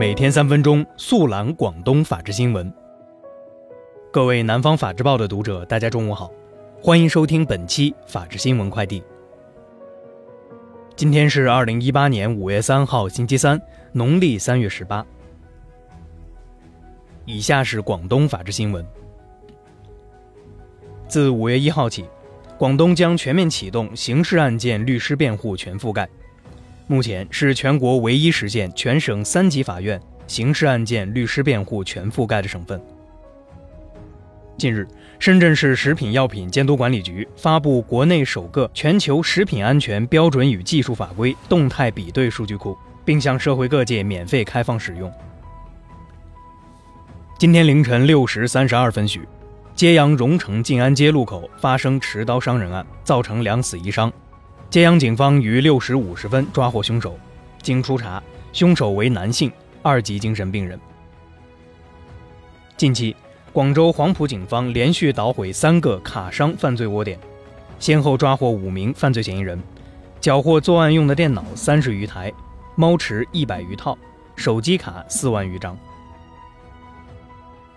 每天三分钟，速览广东法治新闻。各位南方法制报的读者，大家中午好，欢迎收听本期法治新闻快递。今天是二零一八年五月三号，星期三，农历三月十八。以下是广东法治新闻。自五月一号起，广东将全面启动刑事案件律师辩护全覆盖。目前是全国唯一实现全省三级法院刑事案件律师辩护全覆盖的省份。近日，深圳市食品药品监督管理局发布国内首个全球食品安全标准与技术法规动态比对数据库，并向社会各界免费开放使用。今天凌晨六时三十二分许，揭阳荣城静安街路口发生持刀伤人案，造成两死一伤。揭阳警方于六时五十分抓获凶手，经初查，凶手为男性，二级精神病人。近期，广州黄埔警方连续捣毁三个卡商犯罪窝点，先后抓获五名犯罪嫌疑人，缴获作案用的电脑三十余台，猫池一百余套，手机卡四万余张。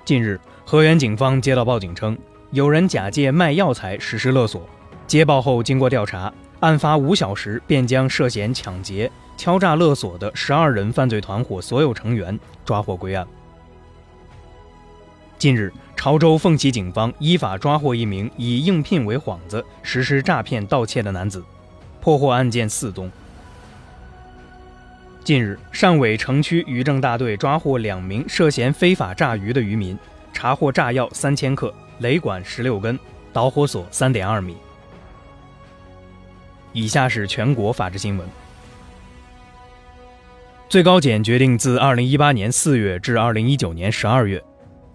近日，河源警方接到报警称，有人假借卖药材实施勒索，接报后经过调查。案发五小时，便将涉嫌抢劫、敲诈勒索的十二人犯罪团伙所有成员抓获归案。近日，潮州凤起警方依法抓获一名以应聘为幌子实施诈骗盗窃的男子，破获案件四宗。近日，汕尾城区渔政大队抓获两名涉嫌非法炸鱼的渔民，查获炸药三千克、雷管十六根、导火索三点二米。以下是全国法制新闻。最高检决定自二零一八年四月至二零一九年十二月，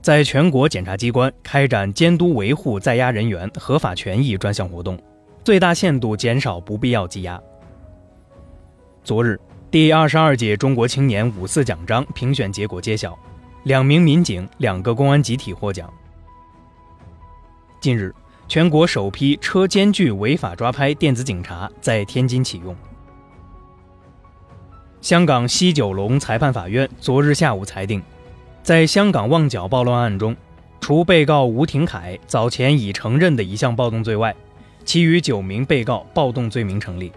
在全国检察机关开展监督维护在押人员合法权益专项活动，最大限度减少不必要羁押。昨日，第二十二届中国青年五四奖章评选结果揭晓，两名民警、两个公安集体获奖。近日。全国首批车间距违法抓拍电子警察在天津启用。香港西九龙裁判法院昨日下午裁定，在香港旺角暴乱案中，除被告吴廷凯早前已承认的一项暴动罪外，其余九名被告暴动罪名成立。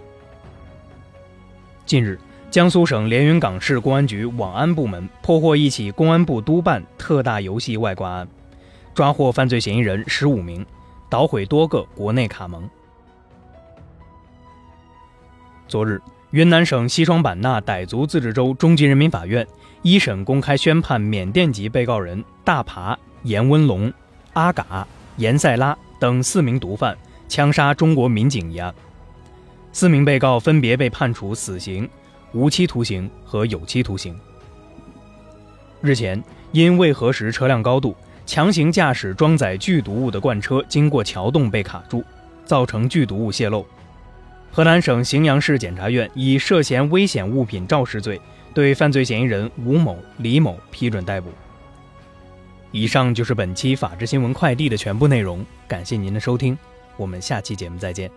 近日，江苏省连云港市公安局网安部门破获一起公安部督办特大游戏外挂案，抓获犯罪嫌疑人十五名。捣毁多个国内卡盟。昨日，云南省西双版纳傣族自治州中级人民法院一审公开宣判缅甸籍被告人大爬、严温龙、阿嘎、严塞拉等四名毒贩枪杀中国民警一案，四名被告分别被判处死刑、无期徒刑和有期徒刑。日前，因未核实车辆高度。强行驾驶装载剧毒物的罐车经过桥洞被卡住，造成剧毒物泄漏。河南省荥阳市检察院以涉嫌危险物品肇事罪，对犯罪嫌疑人吴某、李某批准逮捕。以上就是本期法治新闻快递的全部内容，感谢您的收听，我们下期节目再见。